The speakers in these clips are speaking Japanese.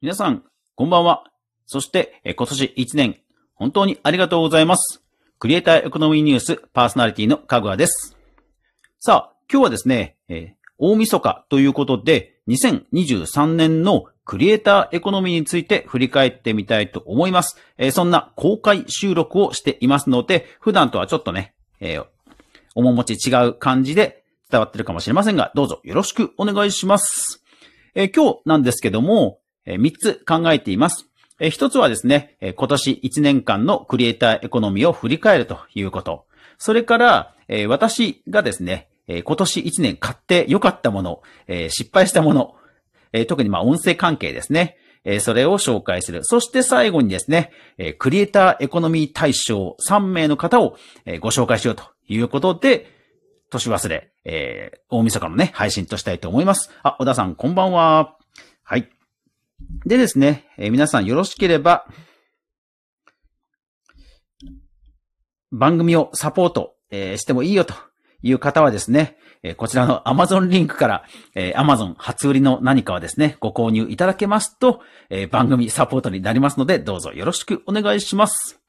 皆さん、こんばんは。そして、今年1年、本当にありがとうございます。クリエイターエコノミーニュースパーソナリティのかぐわです。さあ、今日はですね、えー大晦日ということで、2023年のクリエイターエコノミーについて振り返ってみたいと思います。えーそんな公開収録をしていますので、普段とはちょっとね、えー面持ち違う感じで伝わってるかもしれませんが、どうぞよろしくお願いします。えー今日なんですけども、3つ考えています。え一つはですね、今年1年間のクリエイターエコノミーを振り返るということ。それから、私がですね、今年1年買って良かったもの、失敗したもの、特にまあ音声関係ですね。それを紹介する。そして最後にですね、クリエイターエコノミー大賞3名の方をご紹介しようということで、年忘れ、え大晦日のね、配信としたいと思います。あ、小田さん、こんばんは。はい。でですね、えー皆さんよろしければ、番組をサポート、えーしてもいいよという方はですね、えーこちらの Amazon リンクから、えー Amazon 初売りの何かはですね、ご購入いただけますと、えー番組サポートになりますので、どうぞよろしくお願いします。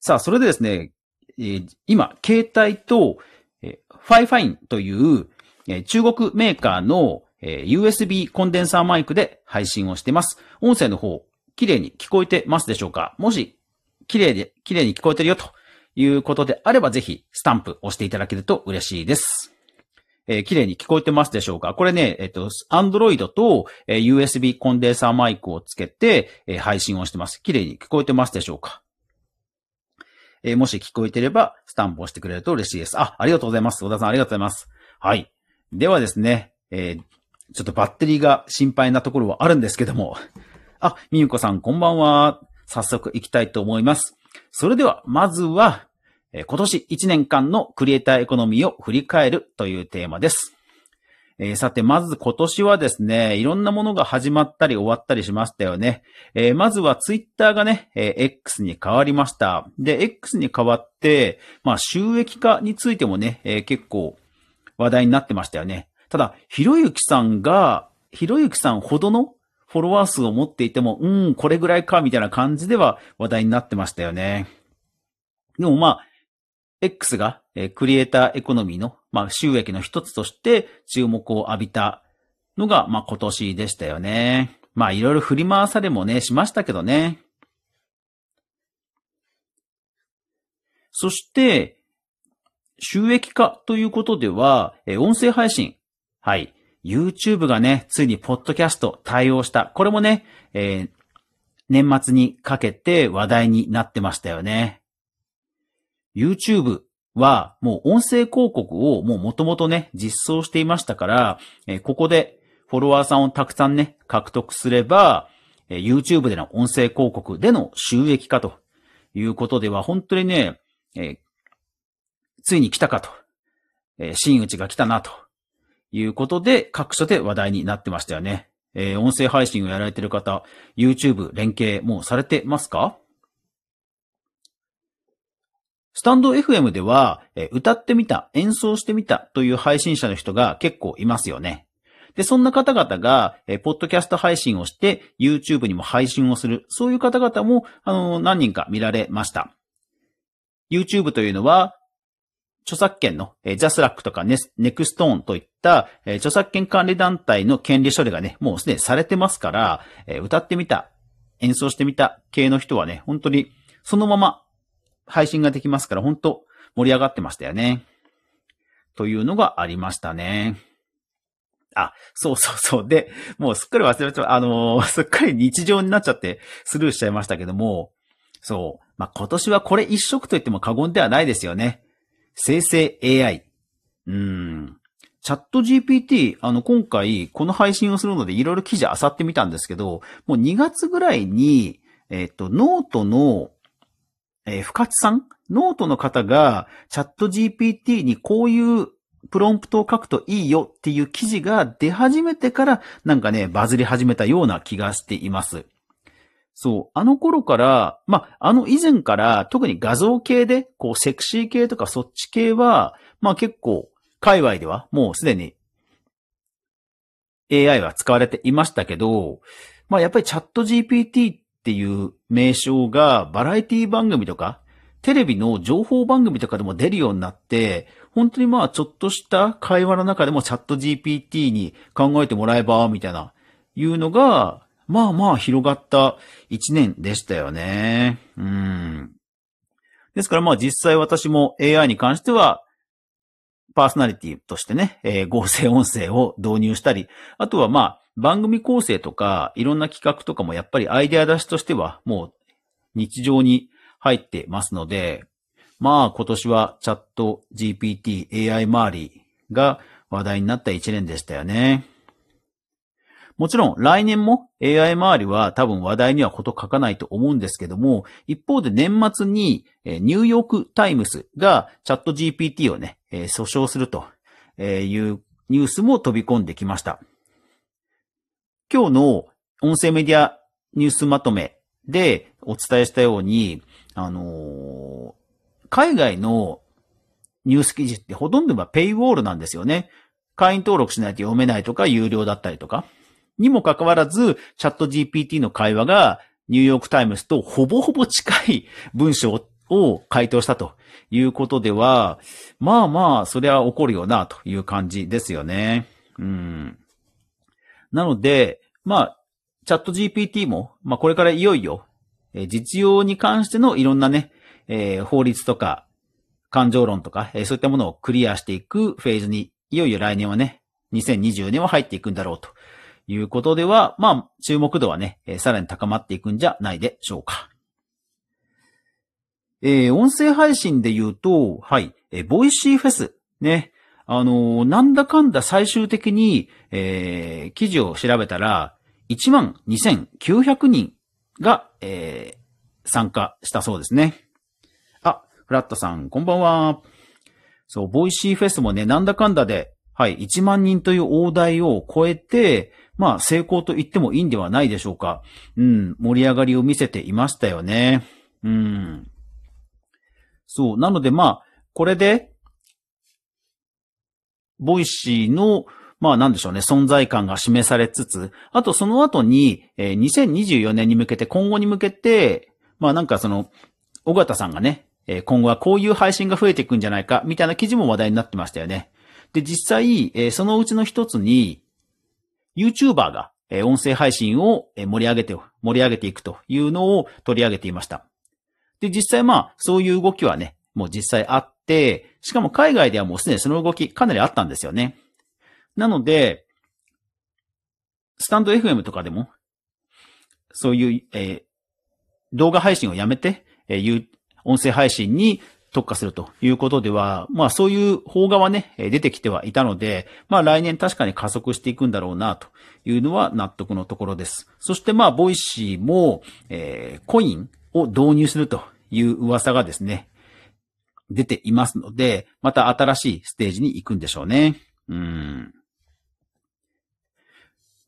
さあ、それでですね、えー今、携帯と、えー、 FIFINE という、えー中国メーカーの、えー USB コンデンサーマイクで配信をしています。音声の方、綺麗に聞こえてますでしょうか？もし、綺麗で、綺麗に聞こえてるよということであれば、ぜひ、スタンプ押していただけると嬉しいです。えー綺麗に聞こえてますでしょうか？これね、えっ、と、Android と、えー USB コンデンサーマイクをつけて、えー配信をしてます。綺麗に聞こえてますでしょうか？えーもし聞こえてれば、スタンプをしてくれると嬉しいです。あ、ありがとうございます。小田さんありがとうございます。はい。ではですね、えーちょっとバッテリーが心配なところはあるんですけども。あ、みゆこさんこんばんは。早速行きたいと思います。それでは、まずは、今年1年間のクリエイターエコノミーを振り返るというテーマです。えーさて、まず今年はですね、いろんなものが始まったり終わったりしましたよね。えーまずはツイッターがね、えー X に変わりました。で、X に変わって、まあ収益化についてもね、え結構話題になってましたよね。ただ、ひろゆきさんが、ひろゆきさんほどのフォロワー数を持っていても、うん、これぐらいか、みたいな感じでは話題になってましたよね。でもまあ、X が、えクリエイターエコノミーの、まあ、収益の一つとして注目を浴びたのが、まあ、今年でしたよね。まあ、いろいろ振り回されもね、しましたけどね。そして、収益化ということでは、え音声配信。はい。YouTube がね、ついにポッドキャスト対応した。これもね、えー年末にかけて話題になってましたよね。YouTube はもう音声広告をもう元々ね、実装していましたから、えーここでフォロワーさんをたくさんね、獲得すれば、えー YouTube での音声広告での収益化ということでは、本当にね、えーついに来たかと、えー真打ちが来たなということで、各所で話題になってましたよね。えー音声配信をやられてる方、YouTube 連携もうされてますか？スタンド FM では、えー歌ってみた、演奏してみたという配信者の人が結構いますよね。で、そんな方々が、えーポッドキャスト配信をして、YouTube にも配信をする、そういう方々も、あのー何人か見られました。YouTube というのは、著作権の、えージャスラックとかネネクストーンといった、えー著作権管理団体の権利処理がね、もうすでにされてますから、えー歌ってみた、演奏してみた系の人はね、本当にそのまま配信ができますから、本当盛り上がってましたよね。というのがありましたね。あ、そうそうそう。で、もうすっかり忘れちゃう、あのーすっかり日常になっちゃってスルーしちゃいましたけども、そう。まあ、今年はこれ一色と言っても過言ではないですよね。生成 AI。うん。 ChatGPT、あの、今回、この配信をするので、いろいろ記事漁ってみたんですけど、もう2月ぐらいに、えっ、と、ノートの、えー深津さん？ノートの方が、 ChatGPT にこういうプロンプトを書くといいよっていう記事が出始めてから、なんかね、バズり始めたような気がしています。そう。あの頃から、まあ、あの以前から、特に画像系で、こう、セクシー系とかそっち系は、まあ結構、界隈ではもうすでに AI は使われていましたけど、まあやっぱりチャット GPT っていう名称がバラエティ番組とか、テレビの情報番組とかでも出るようになって、本当にまあちょっとした会話の中でもチャット GPT に考えてもらえば、みたいな、いうのが、まあまあ広がった一年でしたよね。うん。ですからまあ実際私も AI に関しては、パーソナリティとしてね、えー、合成音声を導入したり、あとはまあ番組構成とかいろんな企画とかもやっぱりアイデア出しとしてはもう日常に入ってますので、まあ今年はチャット GPT、AI 周りが話題になった一年でしたよね。もちろん来年も AI 周りは多分話題にはこと書かないと思うんですけども、一方で年末にニューヨークタイムスがチャット GPT をね、訴訟するというニュースも飛び込んできました。今日の音声メディアニュースまとめでお伝えしたように、あのー、海外のニュース記事ってほとんどはペイウォールなんですよね。会員登録しないと読めないとか、有料だったりとか。にもかかわらず、 ChatGPT の会話がニューヨークタイムズとほぼほぼ近い文章を回答したということでは、まあまあ、それは起こるよなという感じですよね。うん。なので、まあ、チャット GPT も、まあこれからいよいよ、実用に関してのいろんなね、えー、法律とか、感情論とか、えー、そういったものをクリアしていくフェーズに、いよいよ来年はね、2020年は入っていくんだろうということでは、まあ、注目度はね、え、さらに高まっていくんじゃないでしょうか。えー、音声配信で言うと、はい、えー、 Voicyフェス、ね、あのー、なんだかんだ最終的に、えー、記事を調べたら、12,900人が、えー、参加したそうですね。あ、フラットさん、こんばんは。そう、 Voicyフェスもね、なんだかんだで、はい、1万人という大台を超えて、まあ、成功と言ってもいいんではないでしょうか。うん、盛り上がりを見せていましたよね。うん。そう、なのでまあ、これで、 Voicy のまあなんでしょうね、存在感が示されつつ、あとその後に、えー、2024年に向けて、今後に向けて、まあなんかその、緒方さんがね、え、今後はこういう配信が増えていくんじゃないか、みたいな記事も話題になってましたよね。で、実際、えー、そのうちの一つに、YouTuber が、えー、音声配信を盛り上げて、盛り上げていくというのを取り上げていました。で、実際まあ、そういう動きはね、もう実際あって、しかも海外ではもうすでにその動きかなりあったんですよね。なので、スタンド FM とかでも、そういう、えー、動画配信をやめて、えー、音声配信に特化するということでは、まあそういう方がはね、出てきてはいたので、まあ来年確かに加速していくんだろうなというのは納得のところです。そしてまあ Voicyも、えー、コインを導入するという噂がですね、出ていますので、また新しいステージに行くんでしょうね。うん。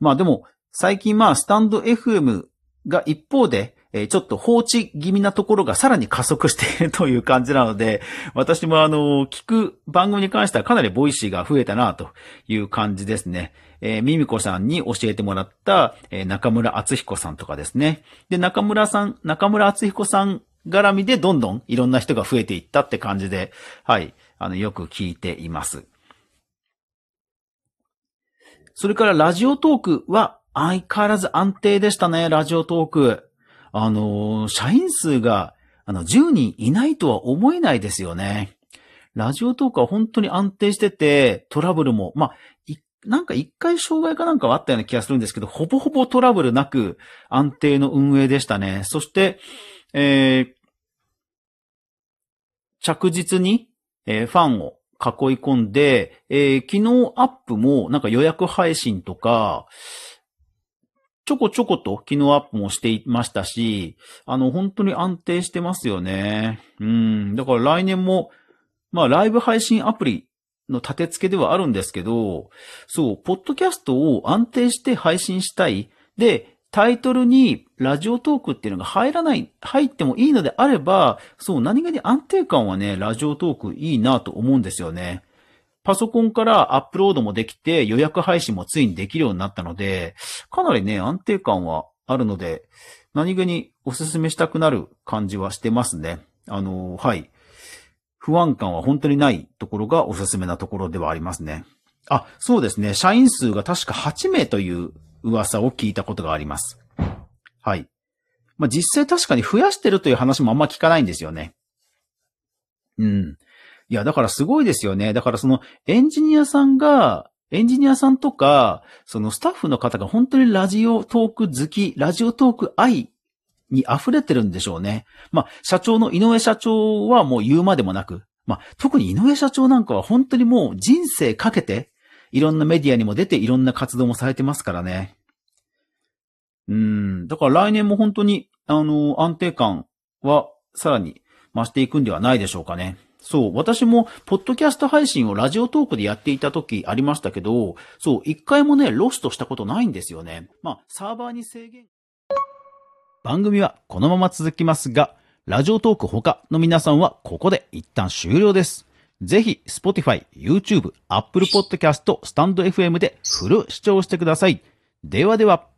まあでも、最近まあ、 stand.fm が一方で、えちょっと放置気味なところがさらに加速しているという感じなので、私もあの、聞く番組に関してはかなり Voicyが増えたなという感じですね。えー、ミミコさんに教えてもらった、えー、中村敦彦さんとかですね。で、中村さん、中村敦彦さん絡みでどんどんいろんな人が増えていったって感じで、はい、あの、よく聞いています。それからラジオトークは相変わらず安定でしたね、ラジオトーク。あの、社員数が、あの、10人いないとは思えないですよね。ラジオトークは本当に安定してて、トラブルも、まあ、なんか一回障害かなんかはあったような気がするんですけど、ほぼほぼトラブルなく安定の運営でしたね。そして、えー、着実に、えー、ファンを囲い込んで、えー、昨日アップもなんか予約配信とか、ちょこちょこと昨日アップもしていましたし、あの、本当に安定してますよね。うん。だから来年も、まあ、ライブ配信アプリの立て付けではあるんですけど、そう、ポッドキャストを安定して配信したい。で、タイトルにラジオトークっていうのが入らない、入ってもいいのであれば、そう、何気に安定感はね、ラジオトークいいなと思うんですよね。パソコンからアップロードもできて予約配信もついにできるようになったので、かなりね、安定感はあるので、何気におすすめしたくなる感じはしてますね。あの、はい。不安感は本当にないところがおすすめなところではありますね。あ、そうですね。社員数が確か8名という噂を聞いたことがあります。はい。まあ、実際確かに増やしてるという話もあんま聞かないんですよね。うん。いや、だからすごいですよね。だからそのエンジニアさんが、エンジニアさんとか、そのスタッフの方が本当にラジオトーク好き、ラジオトーク愛に溢れてるんでしょうね。まあ、社長の井上社長はもう言うまでもなく、まあ、特に井上社長なんかは本当にもう人生かけて、いろんなメディアにも出ていろんな活動もされてますからね。うん。だから来年も本当に、あの、安定感はさらに増していくんではないでしょうかね。そう。私も、ポッドキャスト配信をラジオトークでやっていた時ありましたけど、そう、一回もね、ロストしたことないんですよね。まあ、サーバーに制限。番組はこのまま続きますが、ラジオトーク他の皆さんはここで一旦終了です。ぜひ、Spotify、YouTube、Apple Podcast、StandFM でフル視聴してください。ではでは。